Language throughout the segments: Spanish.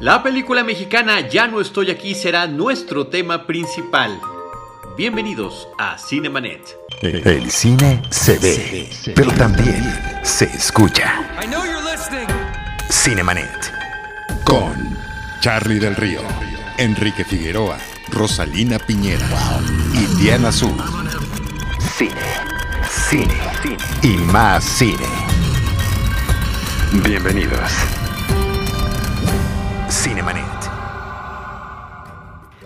La película mexicana Ya no estoy aquí será nuestro tema principal. Bienvenidos a Cinemanet. El cine se ve, pero también se escucha. Cinemanet. Con Charlie del Río, Enrique Figueroa, Rosalina Piñera y Diana Azul. Cine, cine, cine y más cine. Bienvenidos. Cinemanet.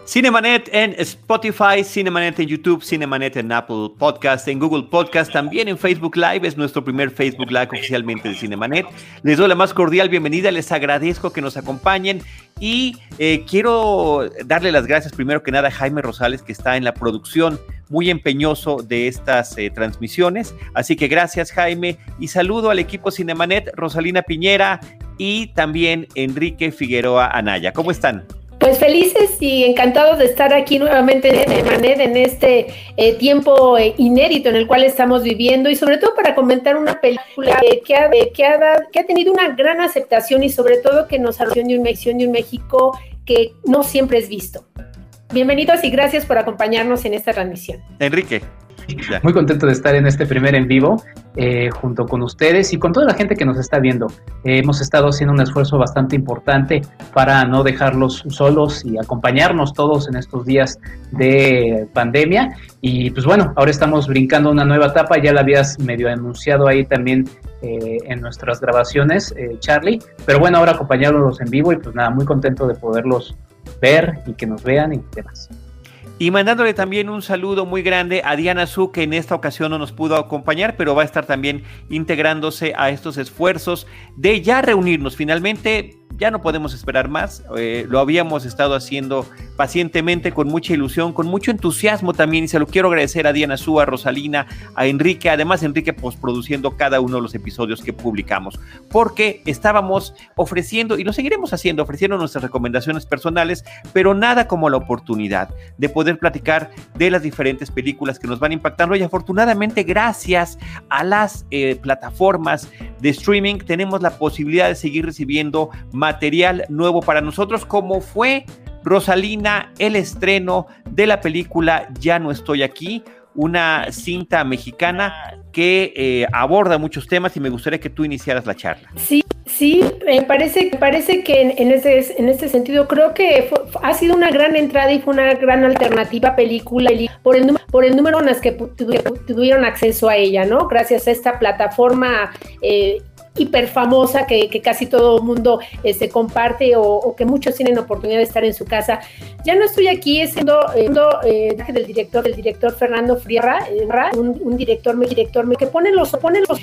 Cinemanet en Spotify, Cinemanet en YouTube, Cinemanet en Apple Podcast, en Google Podcast, también en Facebook Live, es nuestro primer Facebook Live oficialmente de Cinemanet. Les doy la más cordial bienvenida, les agradezco que nos acompañen y eh, quiero darle las gracias primero que nada a Jaime Rosales que está en la producción muy empeñoso de estas eh, transmisiones. Así que gracias Jaime y saludo al equipo Cinemanet, Rosalina Piñera y también Enrique Figueroa Anaya. ¿Cómo están? Pues felices y encantados de estar aquí nuevamente en Manet en este eh, tiempo eh, inédito en el cual estamos viviendo y sobre todo para comentar una película que, ha, que, ha, que ha tenido una gran aceptación y sobre todo que nos habla de un México que no siempre es visto. Bienvenidos y gracias por acompañarnos en esta transmisión. Enrique. Muy contento de estar en este primer en vivo eh, junto con ustedes y con toda la gente que nos está viendo. Eh, hemos estado haciendo un esfuerzo bastante importante para no dejarlos solos y acompañarnos todos en estos días de pandemia. Y pues bueno, ahora estamos brincando una nueva etapa, ya la habías medio anunciado ahí también eh, en nuestras grabaciones, Charlie. Pero bueno, ahora acompañarlos en vivo y pues nada, muy contento de poderlos ver y que nos vean y demás. Y mandándole también un saludo muy grande a Diana Su, que en esta ocasión no nos pudo acompañar, pero va a estar también integrándose a estos esfuerzos de ya reunirnos. Finalmente, ya no podemos esperar más. Eh, lo habíamos estado haciendo pacientemente, con mucha ilusión, con mucho entusiasmo también. Y se lo quiero agradecer a Diana Súa, a Rosalina, a Enrique, además Enrique posproduciendo cada uno de los episodios que publicamos. Porque estábamos ofreciendo, y lo seguiremos haciendo, ofreciendo nuestras recomendaciones personales, pero nada como la oportunidad de poder platicar de las diferentes películas que nos van impactando. Y afortunadamente, gracias a las eh, plataformas de streaming, tenemos la posibilidad de seguir recibiendo más material nuevo para nosotros, como fue Rosalina, el estreno de la película Ya no estoy aquí, una cinta mexicana que eh, aborda muchos temas y me gustaría que tú iniciaras la charla. Sí, sí, me parece, parece que en, este, en este sentido creo que ha sido una gran entrada y fue una gran alternativa película por el, por el número en las que tuvieron acceso a ella, ¿no? Gracias a esta plataforma eh, hiper famosa que, casi todo el mundo se este, comparte o, que muchos tienen oportunidad de estar en su casa. Ya no estoy aquí siendo, eh, del director del director Fernando Frierra, eh, un, un, director, director que pone los, pone los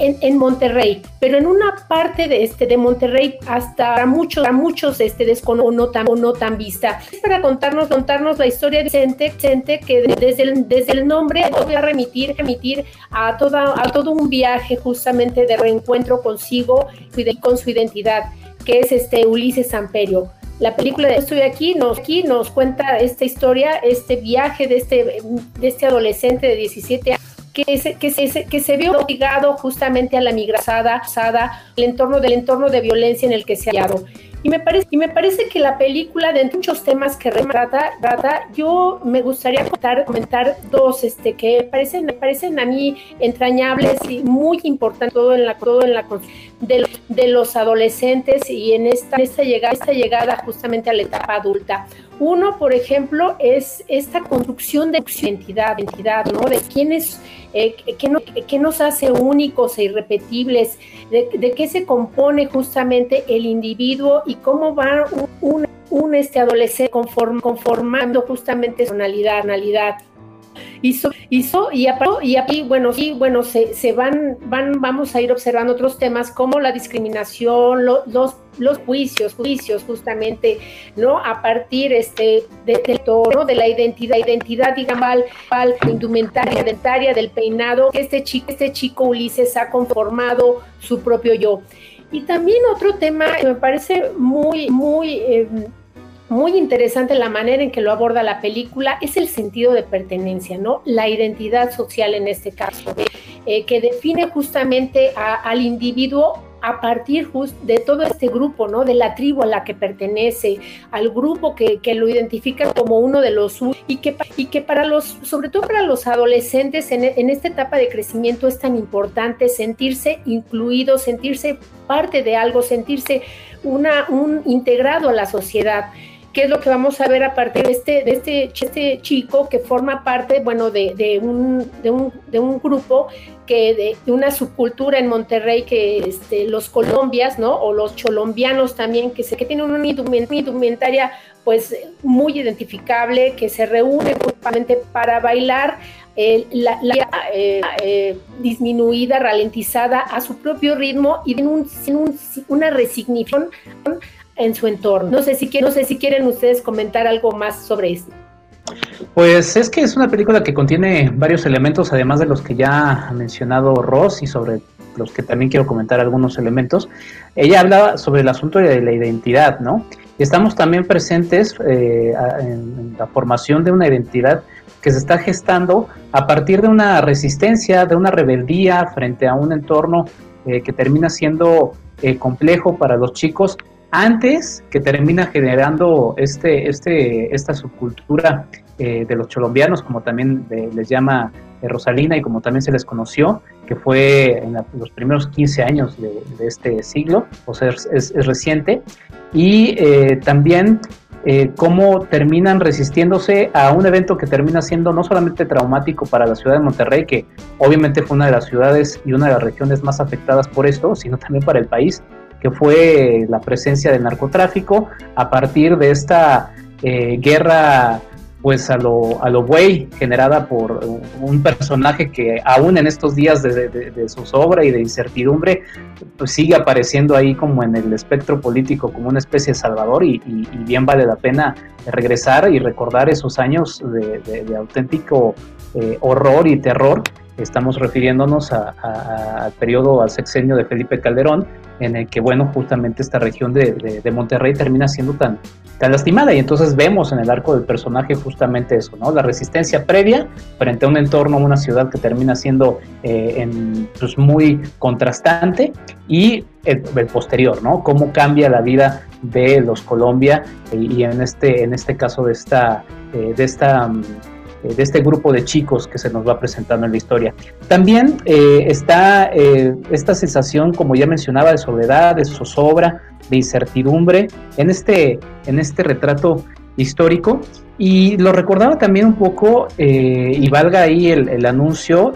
en, Monterrey, pero en una parte de este de Monterrey hasta muchos, a muchos este descono o no tan o no tan vista. Es para contarnos, contarnos la historia de Cente, que desde el, desde el nombre voy a remitir, remitir a toda, a todo un viaje justamente de reencuentro consigo y con su identidad, que es este Ulises Samperio. La película de Estoy aquí nos, aquí nos cuenta esta historia, este viaje de este, de este adolescente de 17 años que se, que se, que se vio obligado justamente a la migrasada, el entorno del entorno de violencia en el que se ha hallado. Y me parece, y me parece que la película, de muchos temas que retrata, trata, yo me gustaría comentar, comentar dos este, que parecen, parecen a mí entrañables y muy importantes todo en la, todo en la de, de los adolescentes y en esta, esta, llegada, esta llegada justamente a la etapa adulta. Uno, por ejemplo, es esta construcción de identidad, identidad ¿no? De quiénes, eh, qué, nos hace únicos e irrepetibles, de, qué se compone justamente el individuo y cómo va un, este adolescente conformando justamente su personalidad, hizo, hizo y, y, y bueno, sí, bueno, se, se, van, van, vamos a ir observando otros temas como la discriminación, los, los juicios, juicios justamente, ¿no? A partir este, de, todo, de la identidad, identidad, digamos, al, indumentaria, indumentaria del peinado, que este chico, este chico Ulises ha conformado su propio yo. Y también otro tema que me parece muy, muy... Eh, muy interesante la manera en que lo aborda la película es el sentido de pertenencia, ¿no? La identidad social en este caso, eh, que define justamente al individuo a partir de todo este grupo, ¿no? De la tribu a la que pertenece, al grupo que, que lo identifica como uno de los y que, y que para los, sobre todo para los adolescentes en, en esta etapa de crecimiento es tan importante sentirse incluido, sentirse parte de algo, sentirse una, un integrado a la sociedad qué es lo que vamos a ver a partir de este, de este, este chico que forma parte, bueno, de, un, de, un, de un grupo que de, una subcultura en Monterrey que este, los colombias, ¿no? O los cholombianos también, que, se, que tienen una indumentaria pues muy identificable, que se reúnen justamente para bailar eh, la, eh, eh, disminuida, ralentizada a su propio ritmo y en un, una resignificación en su entorno. No sé si quieren, si quieren ustedes comentar algo más sobre esto. Pues es que es una película que contiene varios elementos, además de los que ya ha mencionado Ross y sobre los que también quiero comentar algunos elementos. Ella habla sobre el asunto de la identidad, ¿no? Estamos también presentes eh, en, la formación de una identidad que se está gestando a partir de una resistencia, de una rebeldía frente a un entorno eh, que termina siendo eh, complejo para los chicos antes que termina generando este, este, esta subcultura eh, de los cholombianos, como también les llama eh, Rosalina y como también se les conoció, que fue en los primeros 15 años de, este siglo, o sea, es, reciente, y eh, también cómo terminan resistiéndose a un evento que termina siendo no solamente traumático para la ciudad de Monterrey, que obviamente fue una de las ciudades y una de las regiones más afectadas por esto, sino también para el país, que fue la presencia del narcotráfico a partir de esta eh, guerra pues a lo, a lo buey generada por un personaje que aún en estos días de, de, su sobra y de incertidumbre pues sigue apareciendo ahí como en el espectro político como una especie de salvador y, bien vale la pena regresar y recordar esos años de, auténtico eh, horror y terror. Estamos refiriéndonos al periodo, al sexenio de Felipe Calderón, en el que, bueno, justamente esta región de, Monterrey termina siendo tan, tan lastimada. Y entonces vemos en el arco del personaje justamente eso, ¿no? La resistencia previa frente a un entorno, una ciudad que termina siendo eh, pues, muy contrastante y el, posterior, ¿no? Cómo cambia la vida de los Colombia y, en, este, en este caso de esta, eh, de esta mm, eh, de este grupo de chicos que se nos va presentando en la historia. También eh, está eh, esta sensación, como ya mencionaba, de soledad, de zozobra, de incertidumbre en este, en este retrato histórico. Y lo recordaba también un poco, y valga ahí el, anuncio,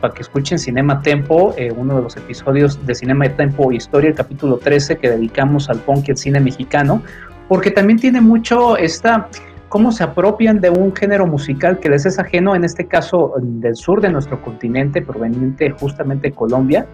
para que escuchen Cinema Tempo, uno de los episodios de Cinema Tempo Historia, el capítulo 13 que dedicamos al punk y al cine mexicano, porque también tiene mucho esta cómo se apropian de un género musical que les es ajeno, en este caso del sur de nuestro continente, proveniente justamente de Colombia,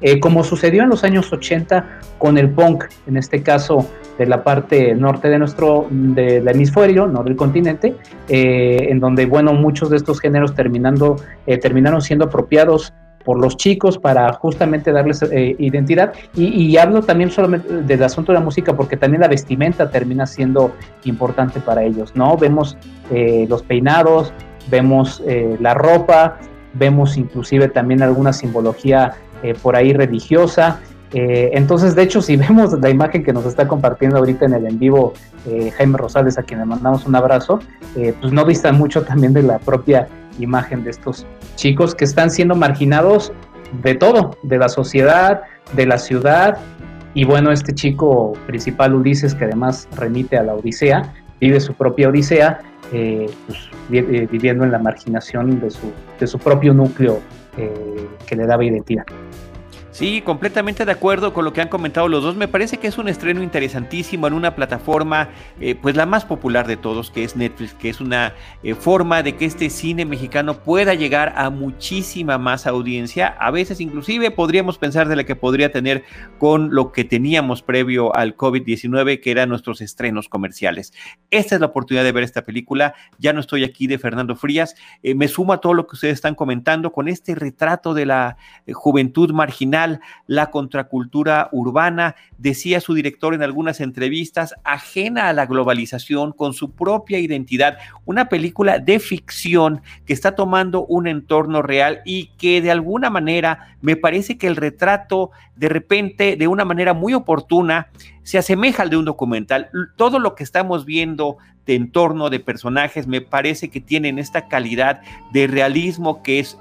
eh, como sucedió en los años 80 con el punk, en este caso de la parte norte de nuestro del hemisferio, no del continente, eh, en donde bueno muchos de estos géneros terminando eh, terminaron siendo apropiados por los chicos para justamente darles eh, identidad. Y, hablo también solamente del asunto de la música porque también la vestimenta termina siendo importante para ellos, ¿no? Vemos eh, los peinados, vemos eh, la ropa, vemos inclusive también alguna simbología por ahí religiosa. Entonces, de hecho, si vemos la imagen que nos está compartiendo ahorita en el en vivo Jaime Rosales, a quien le mandamos un abrazo, pues no distan mucho también de la propia imagen de estos chicos que están siendo marginados de todo, de la sociedad, de la ciudad. Y bueno, este chico principal, Ulises, que además remite a la Odisea, vive su propia Odisea, eh, pues, eh, viviendo en la marginación de su, de su propio núcleo eh, que le daba identidad. Sí, completamente de acuerdo con lo que han comentado los dos. Me parece que es un estreno interesantísimo en una plataforma, eh, pues la más popular de todos, que es Netflix, que es una eh, forma de que este cine mexicano pueda llegar a muchísima más audiencia. A veces inclusive podríamos pensar de la que podría tener con lo que teníamos previo al COVID-19, que eran nuestros estrenos comerciales. Esta es la oportunidad de ver esta película. Ya no estoy aquí de Fernando Frías. Eh, me sumo a todo lo que ustedes están comentando con este retrato de la juventud marginal la contracultura urbana, decía su director en algunas entrevistas, ajena a la globalización, con su propia identidad, una película de ficción que está tomando un entorno real y que de alguna manera me parece que el retrato de repente, de una manera muy oportuna, se asemeja al de un documental. Todo lo que estamos viendo de entorno, de personajes, me parece que tienen esta calidad de realismo que es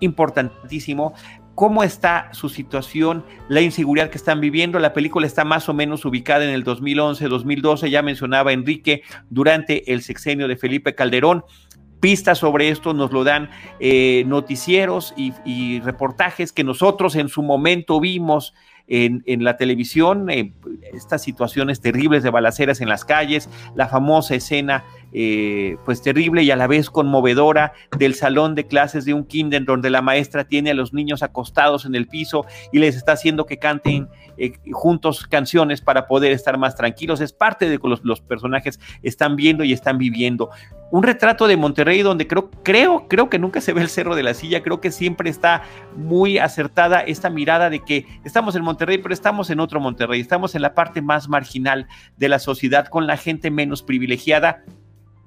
importantísimo, cómo está su situación, la inseguridad que están viviendo. La película está más o menos ubicada en el 2011, 2012, ya mencionaba Enrique, durante el sexenio de Felipe Calderón. Pistas sobre esto nos lo dan eh, noticieros y, reportajes que nosotros en su momento vimos en, la televisión, eh, estas situaciones terribles de balaceras en las calles, la famosa escena eh, pues terrible y a la vez conmovedora del salón de clases de un kinder donde la maestra tiene a los niños acostados en el piso y les está haciendo que canten eh, juntos canciones para poder estar más tranquilos. Es parte de que los, los, personajes están viendo y están viviendo. Un retrato de Monterrey donde creo, creo, creo que nunca se ve el cerro de la silla, creo que siempre está muy acertada esta mirada de que estamos en Monterrey, pero estamos en otro Monterrey, estamos en la parte más marginal de la sociedad con la gente menos privilegiada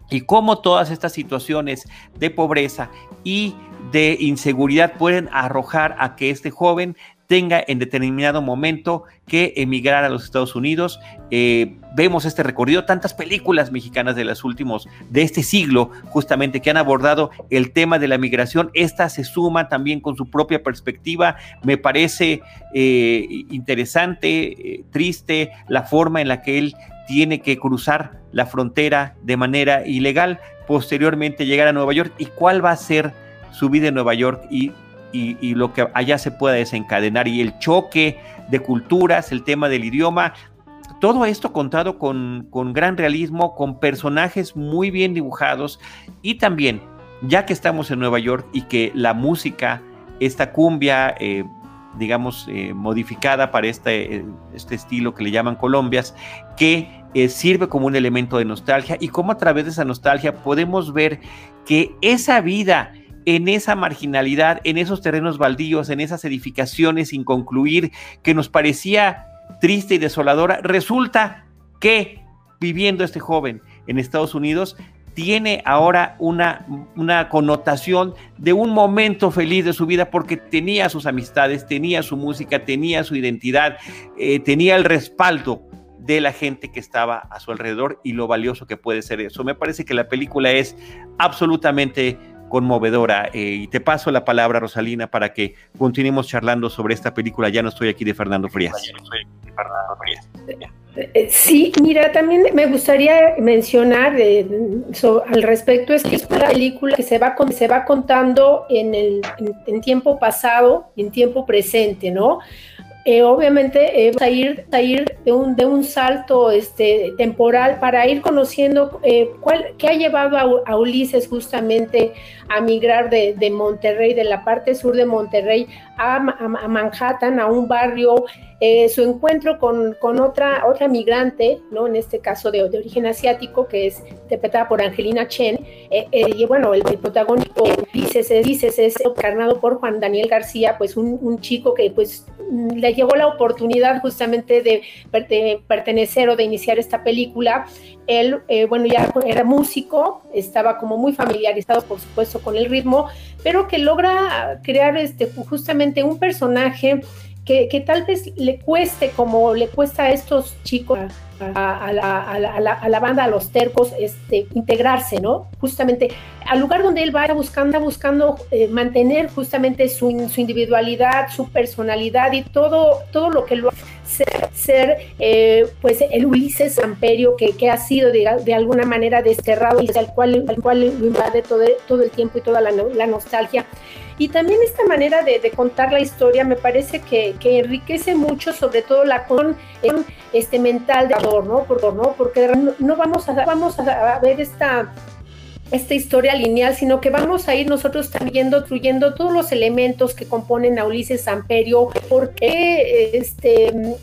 y cómo todas estas situaciones de pobreza y de inseguridad pueden arrojar a que este joven tenga en determinado momento que emigrar a los Estados Unidos. Eh, vemos este recorrido, tantas películas mexicanas de los últimos, de este siglo, justamente, que han abordado el tema de la migración. Esta se suma también con su propia perspectiva. Me parece eh, interesante, eh, triste, la forma en la que él tiene que cruzar la frontera de manera ilegal, posteriormente llegar a Nueva York y cuál va a ser su vida en Nueva York y, y, lo que allá se pueda desencadenar y el choque de culturas, el tema del idioma, todo esto contado con, con gran realismo, con personajes muy bien dibujados y también, ya que estamos en Nueva York y que la música, esta cumbia, eh, digamos, eh, modificada para este, eh, este estilo que le llaman Colombias, que eh, sirve como un elemento de nostalgia y cómo a través de esa nostalgia podemos ver que esa vida en esa marginalidad, en esos terrenos baldíos, en esas edificaciones sin concluir, que nos parecía triste y desoladora, resulta que viviendo este joven en Estados Unidos, tiene ahora una, una connotación de un momento feliz de su vida porque tenía sus amistades, tenía su música, tenía su identidad, eh, tenía el respaldo de la gente que estaba a su alrededor y lo valioso que puede ser eso. Me parece que la película es absolutamente conmovedora. Eh, y te paso la palabra, Rosalina, para que continuemos charlando sobre esta película. Ya no estoy aquí de Fernando Frías. Eh, sí, mira, también me gustaría mencionar eh, al respecto, es que es una película que se va, se va contando en, el, en tiempo pasado y en tiempo presente, ¿no? Eh, obviamente eh, a ir, a ir de, un, de un salto este, temporal para ir conociendo eh, cuál, qué ha llevado a, Ulises justamente a migrar de, de, Monterrey, de la parte sur de Monterrey, a, a Manhattan, a un barrio eh, su encuentro con, con, otra, otra migrante, ¿no? en este caso de, de origen asiático, que es interpretada por Angelina Chen, eh, eh, y bueno, el, protagónico dices, dices, es encarnado por Juan Daniel García, pues un, un chico que pues le llegó la oportunidad justamente de, de, pertenecer o de iniciar esta película. Él, bueno, ya era músico, estaba como muy familiarizado, por supuesto, con el ritmo, pero que logra crear este, justamente un personaje que, tal vez le cueste como le cuesta a estos chicos, a, la, banda, a los tercos, este, integrarse, ¿no? Justamente al lugar donde él va buscando, buscando eh, mantener justamente su, individualidad, su personalidad y todo, todo lo que lo hace ser, eh, pues el Ulises Amperio que, que ha sido de, alguna manera desterrado y al cual, al cual invade todo, todo el tiempo y toda la, la nostalgia. Y también esta manera de, contar la historia me parece que, enriquece mucho, sobre todo la con este mental de autor, ¿no? ¿no? Porque no vamos a, vamos a ver esta esta historia lineal, sino que vamos a ir nosotros también destruyendo todos los elementos que componen a Ulises Amperio, porque este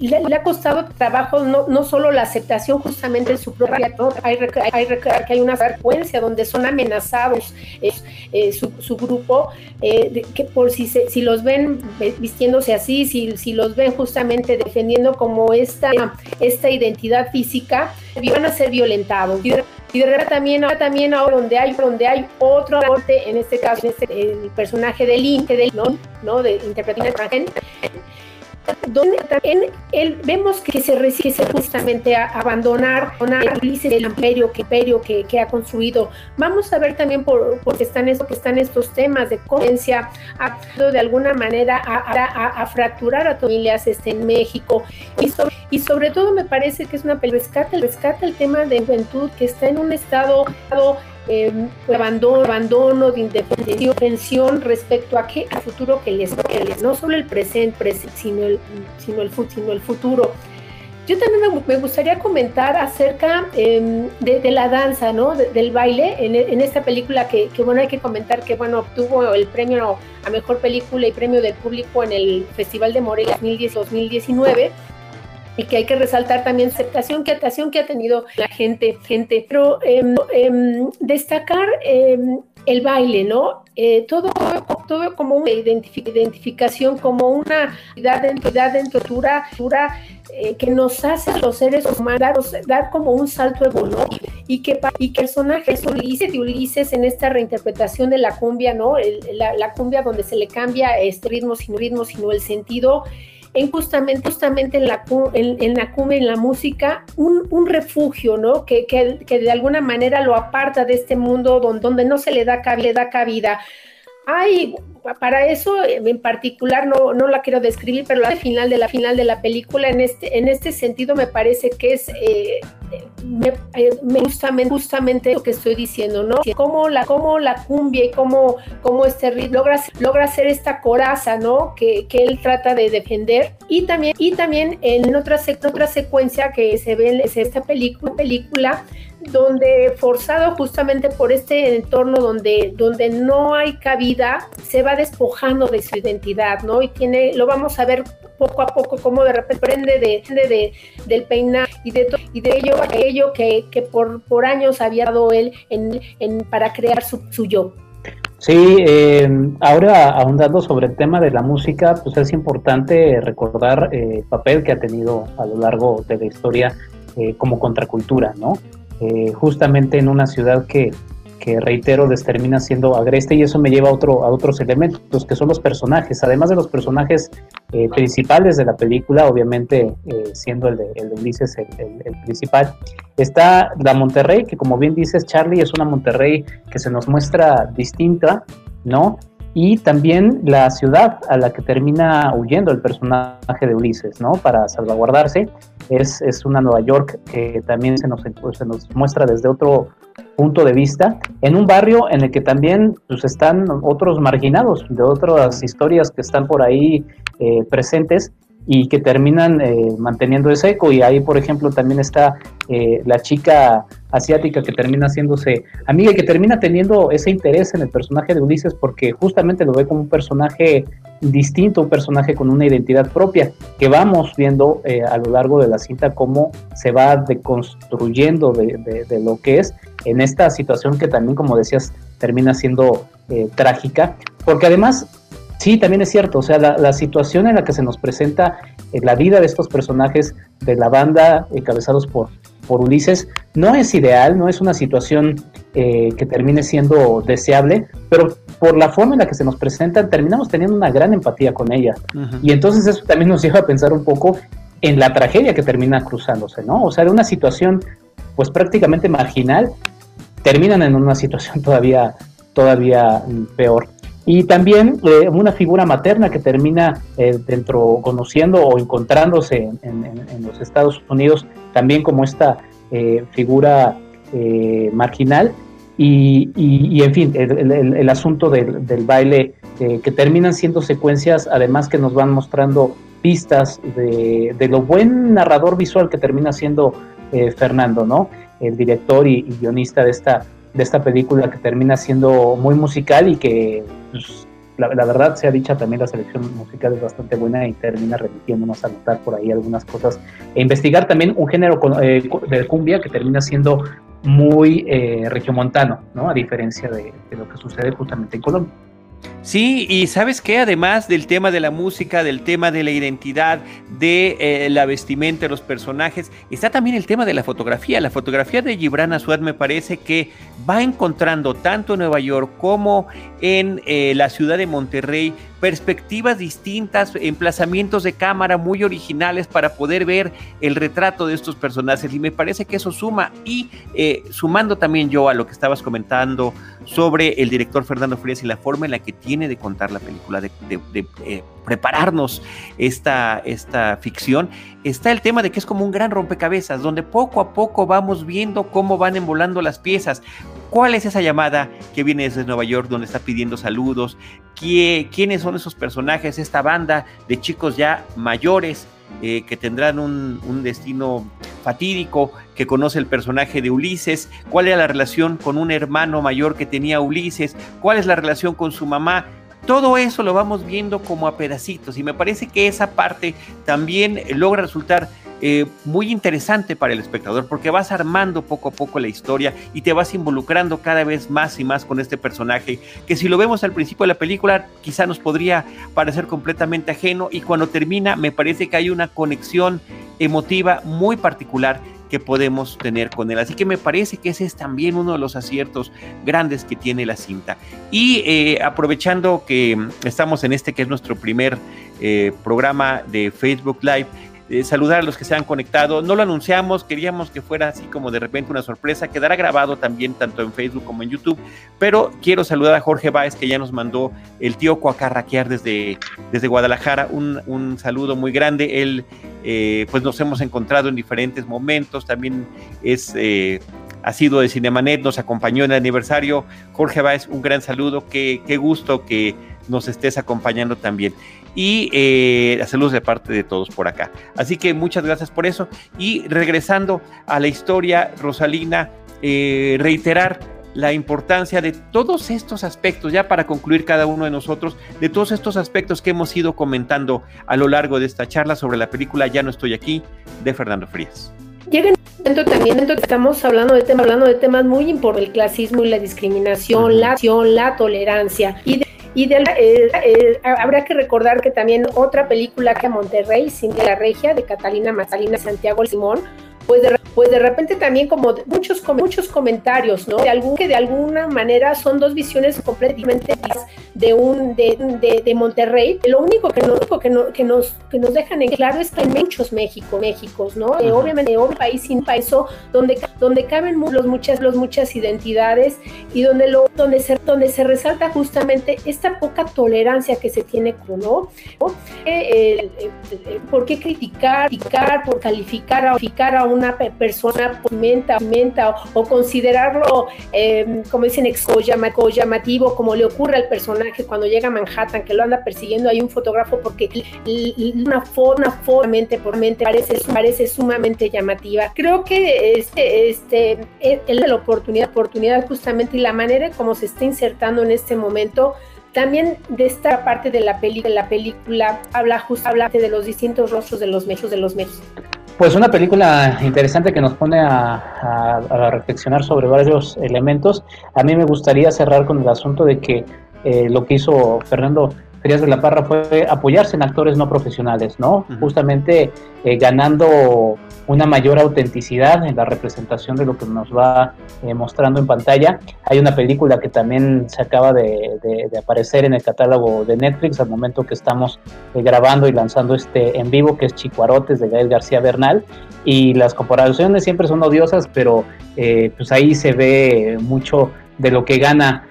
le, ha costado trabajo no, no, solo la aceptación justamente en su propia hay, hay, hay, una frecuencia donde son amenazados eh, su, grupo, eh, que por si, si los ven vistiéndose así, si, si los ven justamente defendiendo como esta, esta identidad física, van a ser violentados. De, también, también ahora donde hay, donde hay otro aporte, en este caso, este, el personaje de Link, de, ¿no? ¿no? de interpretación donde también él, vemos que se resiste justamente a abandonar, el imperio, que, imperio que, que, ha construido. Vamos a ver también por, porque están, que están estos temas de conciencia, de alguna manera a, a, fracturar a familias este, en México. Y sobre, y sobre todo me parece que es una rescata, rescata el tema de juventud que está en un estado eh, abandono, abandono, de independencia, respecto a qué, al futuro que les, que no solo el presente, sino, el, sino, el, sino el futuro. Yo también me, gustaría comentar acerca em, de, la danza, ¿no? del baile en, esta película que, que, bueno, hay que comentar que, bueno, obtuvo el premio a Mejor Película y premio del público en el Festival de Morelia 2019 y que hay que resaltar también aceptación que, que ha tenido la gente, gente. Pero em, em, destacar em, el baile, ¿no? Eh, todo, todo como una identificación, como una identidad dentro, dentro eh, que nos hace los seres humanos dar, como un salto evolutivo y que y que el personaje Ulises de Ulises en esta reinterpretación de la cumbia, ¿no? la, la, cumbia donde se le cambia este ritmo sin ritmo, sino el sentido en justamente, justamente en la, en, la cumbia, en la música, un, refugio, ¿no? Que, que, de alguna manera lo aparta de este mundo donde, donde no se le da, le da cabida. Hay para eso en particular no, no la quiero describir, pero la final de la final de la película en este, en este sentido me parece que es eh, me, eh, justamente, justamente lo que estoy diciendo, ¿no? Cómo la, cómo la cumbia y cómo, cómo este logra, logra hacer esta coraza, ¿no? Que, que, él trata de defender. Y también, y también en otra, otra secuencia que se ve en esta película, película donde forzado justamente por este entorno donde, donde no hay cabida, se va despojando de su identidad, ¿no? Y tiene, lo vamos a ver poco a poco cómo de repente prende de, de, del peinar y de, y de ello, aquello que, que por, por años había dado él en, en, para crear su, su yo. Sí, eh, ahora ahondando sobre el tema de la música, pues es importante recordar eh, el papel que ha tenido a lo largo de la historia eh, como contracultura, ¿no? Eh, justamente en una ciudad que, reitero, les termina siendo agreste y eso me lleva a, otro, a otros elementos, que son los personajes. Además de los personajes eh, principales de la película, obviamente eh, siendo el de, Ulises el, principal, está la Monterrey, que como bien dices, Charlie, es una Monterrey que se nos muestra distinta, ¿no? y también la ciudad a la que termina huyendo el personaje de Ulises, ¿no? Para salvaguardarse. Es, es una Nueva York que también se nos, se nos muestra desde otro punto de vista, en un barrio en el que también pues, están otros marginados de otras historias que están por ahí eh, presentes y que terminan eh, manteniendo ese eco. Y ahí, por ejemplo, también está eh, la chica asiática que termina haciéndose amiga y que termina teniendo ese interés en el personaje de Ulises porque justamente lo ve como un personaje distinto, un personaje con una identidad propia, que vamos viendo eh, a lo largo de la cinta cómo se va deconstruyendo de, de, lo que es en esta situación que también, como decías, termina siendo trágica, porque además Sí, también es cierto, o sea, la, situación en la que se nos presenta eh, la vida de estos personajes de la banda encabezados por, por Ulises no es ideal, no es una situación eh, que termine siendo deseable, pero por la forma en la que se nos presentan terminamos teniendo una gran empatía con ella. Y entonces eso también nos lleva a pensar un poco en la tragedia que termina cruzándose, ¿no? O sea, de una situación pues prácticamente marginal, terminan en una situación todavía, todavía mm, peor. Y también eh, una figura materna que termina eh, dentro, conociendo o encontrándose en, los Estados Unidos, también como esta eh, figura marginal. Y, y, en fin, el, asunto del, baile, que terminan siendo secuencias, además que nos van mostrando pistas de, de lo buen narrador visual que termina siendo Fernando, ¿no? El director y guionista de esta de esta película que termina siendo muy musical y que pues, la, verdad sea dicha también la selección musical es bastante buena y termina remitiéndonos a notar por ahí algunas cosas e investigar también un género eh, de cumbia que termina siendo muy eh, regiomontano, ¿no? A diferencia de lo que sucede justamente en Colombia. Sí, y sabes que además del tema de la música, del tema de la identidad, de eh, la vestimenta los personajes, está también el tema de la fotografía. La fotografía de Gibran Azuad me parece que va encontrando tanto en Nueva York como en eh, la ciudad de Monterrey perspectivas distintas, emplazamientos de cámara muy originales para poder ver el retrato de estos personajes. Y me parece que eso suma. Y eh, sumando también yo a lo que estabas comentando sobre el director Fernando Frías y la forma en la que tiene de contar la película, de, eh, prepararnos esta, esta ficción, está el tema de que es como un gran rompecabezas, donde poco a poco vamos viendo cómo van envolando las piezas. ¿Cuál es esa llamada que viene desde Nueva York donde está pidiendo saludos? ¿Quiénes son esos personajes? Esta banda de chicos ya mayores eh, que tendrán un, un, destino fatídico, que conoce el personaje de Ulises, cuál era la relación con un hermano mayor que tenía Ulises, cuál es la relación con su mamá. Todo eso lo vamos viendo como a pedacitos y me parece que esa parte también logra resultar eh, muy interesante para el espectador porque vas armando poco a poco la historia y te vas involucrando cada vez más y más con este personaje que si lo vemos al principio de la película quizá nos podría parecer completamente ajeno y cuando termina me parece que hay una conexión emotiva muy particular que podemos tener con él. Así que me parece que ese es también uno de los aciertos grandes que tiene la cinta. Y eh, aprovechando que estamos en este que es nuestro primer eh, programa de Facebook Live, eh, saludar a los que se han conectado. No lo anunciamos, queríamos que fuera así como de repente una sorpresa. Quedará grabado también tanto en Facebook como en YouTube. Pero quiero saludar a Jorge Báez que ya nos mandó el tío Coacarraquear desde, desde Guadalajara. Un, un saludo muy grande. Él, eh, pues nos hemos encontrado en diferentes momentos. También es... Eh, ha sido de Cinemanet, nos acompañó en el aniversario. Jorge Báez, un gran saludo, qué, qué gusto que nos estés acompañando también y eh, saludos de parte de todos por acá. Así que muchas gracias por eso. Y regresando a la historia, Rosalina, eh, reiterar la importancia de todos estos aspectos, ya para concluir cada uno de nosotros, de todos estos aspectos que hemos ido comentando a lo largo de esta charla sobre la película Ya no estoy aquí, de Fernando Frías. Llega un momento también en que estamos hablando de, temas, hablando de temas muy importantes, el clasismo y la discriminación, la acción, la tolerancia, y y de, eh, eh, habrá que recordar que también otra película que a Monterrey, Cintia la Regia, de Catalina Mazalina Santiago Simón, pues de, pues de repente también como muchos, muchos comentarios, ¿no? De algún, que de alguna manera son dos visiones completamente de un de, de, Monterrey. Lo único que, no, que, no, que, nos, que nos dejan en claro es que hay muchos México, Méxicos, ¿no? Eh, obviamente un país sin país donde, donde caben los muchas, los muchas identidades y donde, lo, donde, se, donde se resalta justamente esta poca tolerancia que se tiene, ¿no? Eh, eh, ¿Por qué criticar, criticar, por calificar, calificar a un una persona menta, menta o, considerarlo, em, como dicen, exo llamativo, como le ocurre al personaje cuando llega a Manhattan, que lo anda persiguiendo hay un fotógrafo porque una forma, por mente parece, parece sumamente llamativa. Creo que este, este, es la oportunidad, oportunidad justamente y la manera como se está insertando en este momento también de esta parte de la, peli, la película habla justo habla de los distintos rostros de los mechos de los mechos. Pues una película interesante que nos pone a, reflexionar sobre varios elementos. A mí me gustaría cerrar con el asunto de que eh, lo que hizo Fernando Frías de la Parra fue apoyarse en actores no profesionales, ¿no? Justamente eh, ganando una mayor autenticidad en la representación de lo que nos va eh, mostrando en pantalla. Hay una película que también se acaba de, aparecer en el catálogo de Netflix al momento que estamos eh, grabando y lanzando este en vivo, que es Chicuarotes de Gael García Bernal. Y las comparaciones siempre son odiosas, pero pues ahí se ve mucho de lo que gana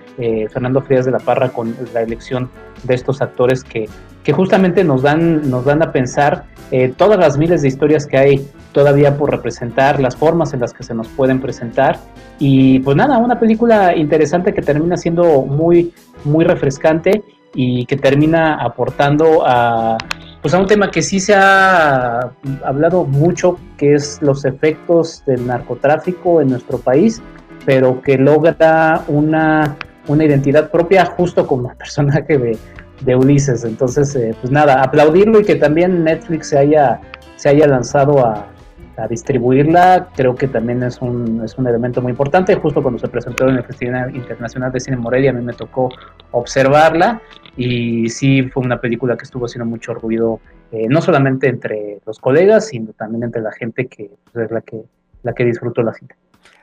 Fernando Frías de la Parra con la elección de estos actores que, que justamente nos dan, nos dan a pensar todas las miles de historias que hay todavía por representar, las formas en las que se nos pueden presentar. Y pues nada, una película interesante que termina siendo muy, muy refrescante y que termina aportando a, pues a un tema que sí se ha hablado mucho, que es los efectos del narcotráfico en nuestro país, pero que logra una, una identidad propia justo como el personaje de, de Ulises. Entonces, eh, pues nada, aplaudirlo y que también Netflix se haya, se haya lanzado a, a distribuirla, creo que también es un, es un elemento muy importante. Justo cuando se presentó en el Festival Internacional de Cine Morelia, a mí me tocó observarla y sí fue una película que estuvo haciendo mucho ruido, eh, no solamente entre los colegas, sino también entre la gente que pues, es la que, la que disfrutó la cita.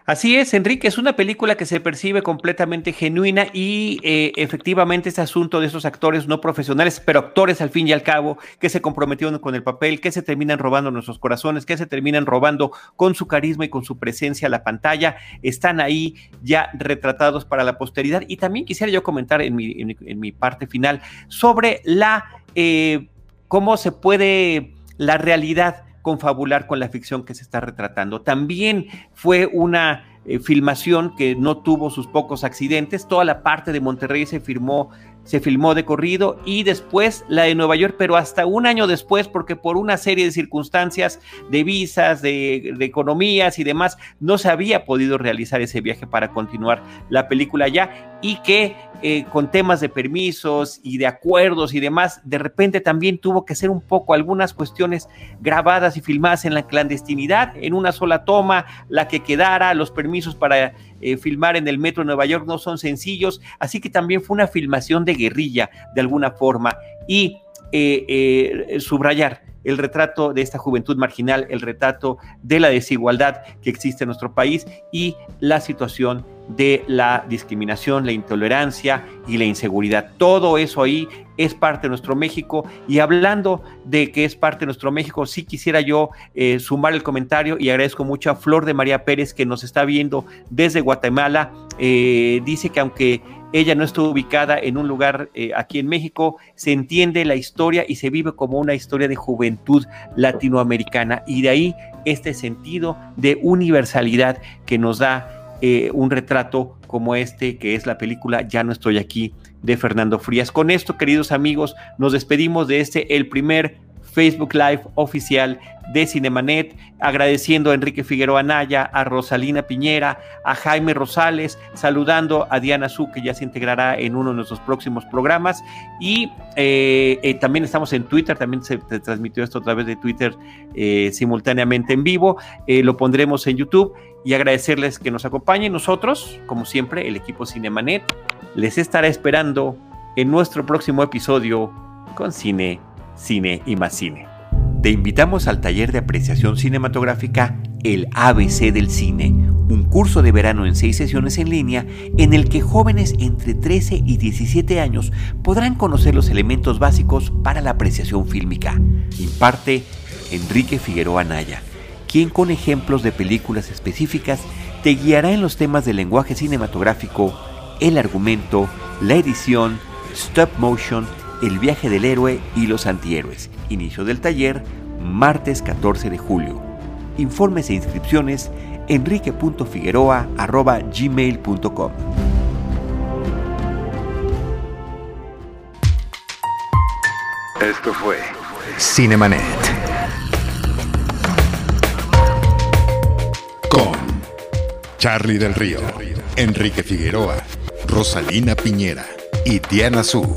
Así es, Enrique, es una película que se percibe completamente genuina y eh, efectivamente este asunto de esos actores no profesionales, pero actores al fin y al cabo, que se comprometieron con el papel, que se terminan robando nuestros corazones, que se terminan robando con su carisma y con su presencia a la pantalla, están ahí ya retratados para la posteridad. Y también quisiera yo comentar en mi, en, mi parte final sobre la, eh, cómo se puede, la realidad confabular con la ficción que se está retratando. También fue una eh, filmación que no tuvo sus pocos accidentes. Toda la parte de Monterrey se firmó se filmó de corrido y después la de Nueva York, pero hasta un año después, porque por una serie de circunstancias, de visas, de, economías y demás, no se había podido realizar ese viaje para continuar la película ya y que eh, con temas de permisos y de acuerdos y demás, de repente también tuvo que ser un poco algunas cuestiones grabadas y filmadas en la clandestinidad, en una sola toma, la que quedara, los permisos para eh, filmar en el metro de Nueva York no son sencillos, así que también fue una filmación de guerrilla de alguna forma. Y eh, eh, subrayar el retrato de esta juventud marginal, el retrato de la desigualdad que existe en nuestro país y la situación de la discriminación, la intolerancia y la inseguridad. Todo eso ahí es parte de nuestro México. Y hablando de que es parte de nuestro México, sí quisiera yo eh, sumar el comentario y agradezco mucho a Flor de María Pérez que nos está viendo desde Guatemala. Eh, dice que aunque ella no estuvo ubicada en un lugar eh, aquí en México, se entiende la historia y se vive como una historia de juventud latinoamericana. Y de ahí este sentido de universalidad que nos da eh, un retrato como este, que es la película Ya no estoy aquí de Fernando Frías. Con esto, queridos amigos, nos despedimos de este, el primer Facebook Live oficial de Cinemanet, agradeciendo a Enrique Figueroa Naya, a Rosalina Piñera, a Jaime Rosales, saludando a Diana Su, que ya se integrará en uno de nuestros próximos programas. Y eh, eh, también estamos en Twitter, también se, transmitió esto a través de Twitter eh, simultáneamente en vivo. lo pondremos en YouTube y agradecerles que nos acompañen. Nosotros, como siempre, el equipo Cinemanet, les estará esperando en nuestro próximo episodio con Cine cine y más cine. Te invitamos al taller de apreciación cinematográfica El ABC del Cine, un curso de verano en seis sesiones en línea en el que jóvenes entre 13 y 17 años podrán conocer los elementos básicos para la apreciación fílmica. Imparte Enrique Figueroa Naya, quien con ejemplos de películas específicas te guiará en los temas del lenguaje cinematográfico, el argumento, la edición, stop motion, el viaje del héroe y los antihéroes. Inicio del taller, martes 14 de julio. Informes e inscripciones enrique.figueroa.gmail.com Esto fue Cinemanet. Con Charlie del Río, Enrique Figueroa, Rosalina Piñera y Diana Su.